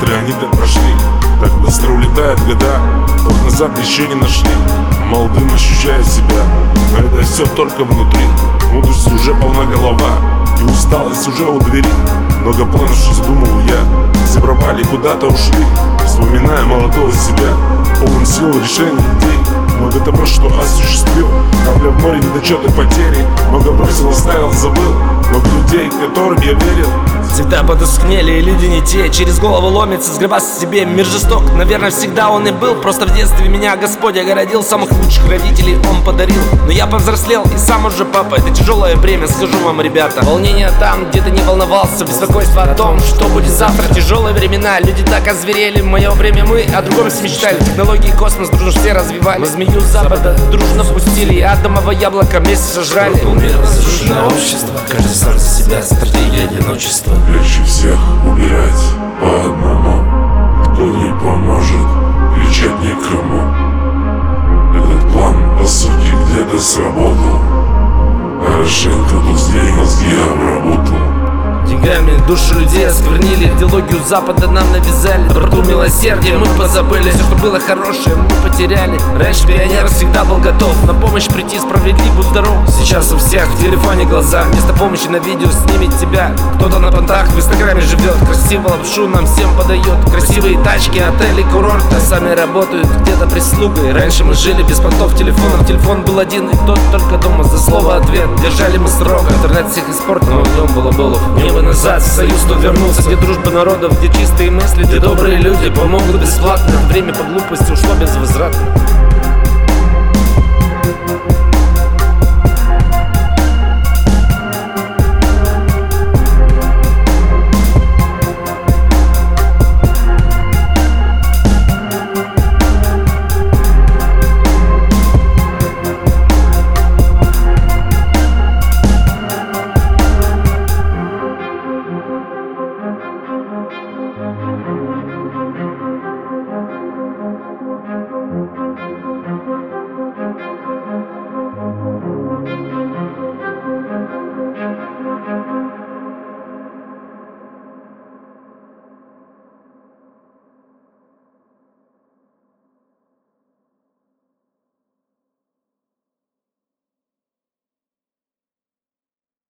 быстро они так прошли. Так быстро улетают года Вот назад еще не нашли. Молодым ощущая себя. Но это все только внутри. Мудрость уже полна голова. И усталость уже у двери. Много планов, что задумал я. Все пропали, куда-то ушли. Вспоминая молодого себя. Полон сил, решений, идей. Много того, что осуществил. Капля в море, недочеты, потери. Много бросил, оставил, забыл Много людей, которым я верил. Всегда потускнели, и люди не те. Через голову ломится, сгребаться себе. Мир жесток, наверное, всегда он и был. Просто в детстве меня Господь огородил. Самых лучших родителей он подарил. Но я повзрослел и сам уже папа. Это тяжелое время, скажу вам, ребята. Волнение там, где ты не волновался. Беспокойство о том, что будет завтра. Тяжелые времена, люди так озверели. В мое время мы о другом смечтали Технологии космос дружно все развивали. Мы змею запада дружно пустили. И атомовое яблоко вместе сожрали. Был мир, разрушено общество Каждый где-то Деньгами душу людей осквернили. Идеологию Запада нам навязали. Доброту милосердия мы позабыли. Все, что было хорошее, мы потеряли. Раньше пионер всегда был готов. На помощь прийти справедлив, будь здоров Сейчас у всех в телефоне глаза. Вместо помощи на видео снимет тебя. Кто-то на понтах в инстаграме живет. Красиво лапшу нам всем подает. Красивые тачки, отели, курорты. Сами работают где-то прислугой. Раньше мы жили без понтов телефонов. Телефон был один и тот только дома. За слово ответ держали мы срок Интернет всех испортил, но в нем было было. Небо назад, в союз тут вернулся Где дружба народов, где чистые мысли Где добрые люди помогут бесплатно. Время по глупости ушло без возврата